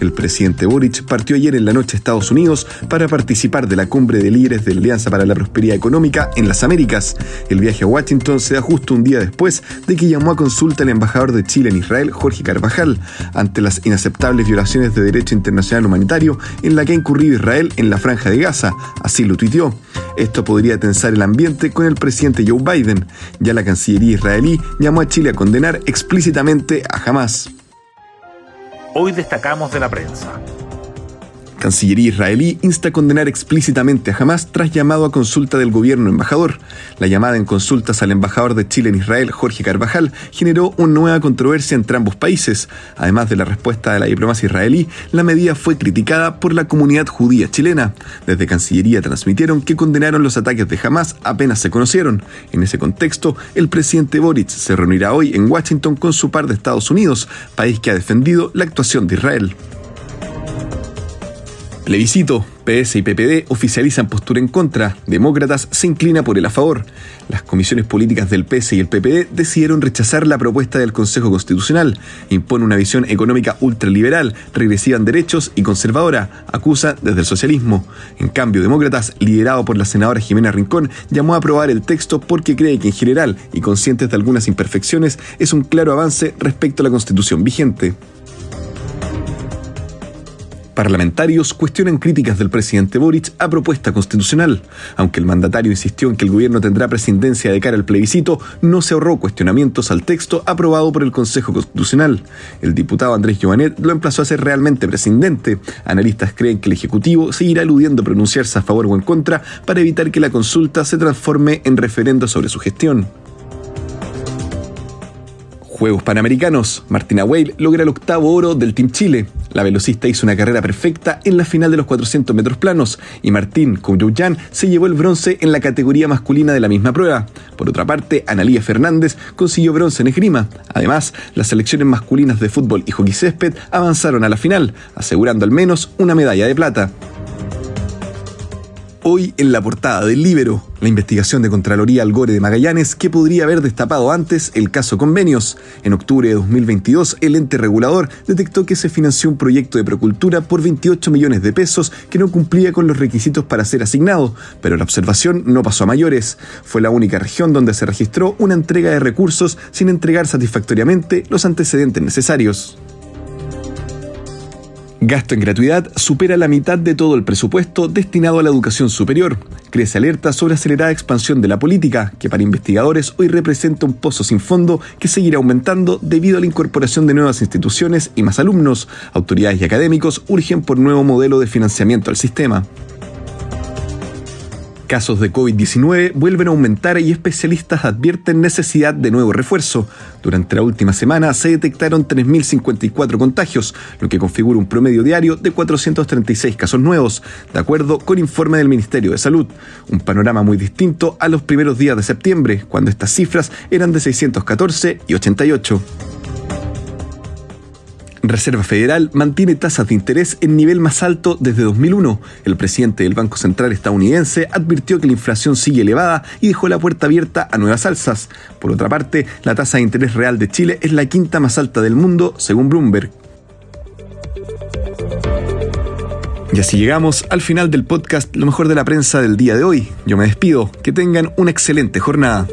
El presidente Boric partió ayer en la noche a Estados Unidos para participar de la cumbre de líderes de Alianza para la Prosperidad Económica en las Américas. El viaje a Washington se da justo un día después de que llamó a consulta al embajador de Chile en Israel, Jorge Carvajal, ante las inaceptables violaciones de derecho internacional humanitario en la que ha incurrido Israel en la franja de Gaza. Así lo tuiteó. Esto podría tensar el ambiente con el presidente Joe Biden. Ya la Cancillería israelí llamó a Chile a condenar explícitamente a Hamas. Hoy destacamos de la prensa. Cancillería israelí insta a condenar explícitamente a Hamas tras llamado a consulta del gobierno embajador. La llamada en consultas al embajador de Chile en Israel, Jorge Carvajal, generó una nueva controversia entre ambos países. Además de la respuesta de la diplomacia israelí, la medida fue criticada por la comunidad judía chilena. Desde Cancillería transmitieron que condenaron los ataques de Hamas apenas se conocieron. En ese contexto, el presidente Boric se reunirá hoy en Washington con su par de Estados Unidos, país que ha defendido la actuación de Israel. Plebiscito. PS y PPD oficializan postura en contra. Demócratas se inclina por el a favor. Las comisiones políticas del PS y el PPD decidieron rechazar la propuesta del Consejo Constitucional. Impone una visión económica ultraliberal, regresiva en derechos y conservadora. Acusa desde el socialismo. En cambio, Demócratas, liderado por la senadora Jimena Rincón, llamó a aprobar el texto porque cree que en general, y conscientes de algunas imperfecciones, es un claro avance respecto a la Constitución vigente. Parlamentarios cuestionan críticas del presidente Boric a propuesta constitucional. Aunque el mandatario insistió en que el gobierno tendrá presidencia de cara al plebiscito, no se ahorró cuestionamientos al texto aprobado por el Consejo Constitucional. El diputado Andrés Joanet lo emplazó a ser realmente presidente. Analistas creen que el Ejecutivo seguirá eludiendo pronunciarse a favor o en contra para evitar que la consulta se transforme en referendo sobre su gestión. Juegos Panamericanos. Martina Weil logra el octavo oro del Team Chile. La velocista hizo una carrera perfecta en la final de los 400 metros planos y Martín Couyouyan se llevó el bronce en la categoría masculina de la misma prueba. Por otra parte, Analía Fernández consiguió bronce en esgrima. Además, las selecciones masculinas de fútbol y hockey césped avanzaron a la final, asegurando al menos una medalla de plata. Hoy en la portada del Libero, la investigación de Contraloría Algore de Magallanes que podría haber destapado antes el caso convenios. En octubre de 2022, el ente regulador detectó que se financió un proyecto de procultura por 28 millones de pesos que no cumplía con los requisitos para ser asignado, pero la observación no pasó a mayores. Fue la única región donde se registró una entrega de recursos sin entregar satisfactoriamente los antecedentes necesarios. Gasto en gratuidad supera la mitad de todo el presupuesto destinado a la educación superior. Crece alerta sobre acelerada expansión de la política, que para investigadores hoy representa un pozo sin fondo que seguirá aumentando debido a la incorporación de nuevas instituciones y más alumnos. Autoridades y académicos urgen por nuevo modelo de financiamiento al sistema. Casos de COVID-19 vuelven a aumentar y especialistas advierten necesidad de nuevo refuerzo. Durante la última semana se detectaron 3.054 contagios, lo que configura un promedio diario de 436 casos nuevos, de acuerdo con informe del Ministerio de Salud. Un panorama muy distinto a los primeros días de septiembre, cuando estas cifras eran de 614 y 88. Reserva Federal mantiene tasas de interés en nivel más alto desde 2001. El presidente del Banco Central estadounidense advirtió que la inflación sigue elevada y dejó la puerta abierta a nuevas alzas. Por otra parte, la tasa de interés real de Chile es la quinta más alta del mundo, según Bloomberg. Y así llegamos al final del podcast Lo mejor de la prensa del día de hoy. Yo me despido. Que tengan una excelente jornada.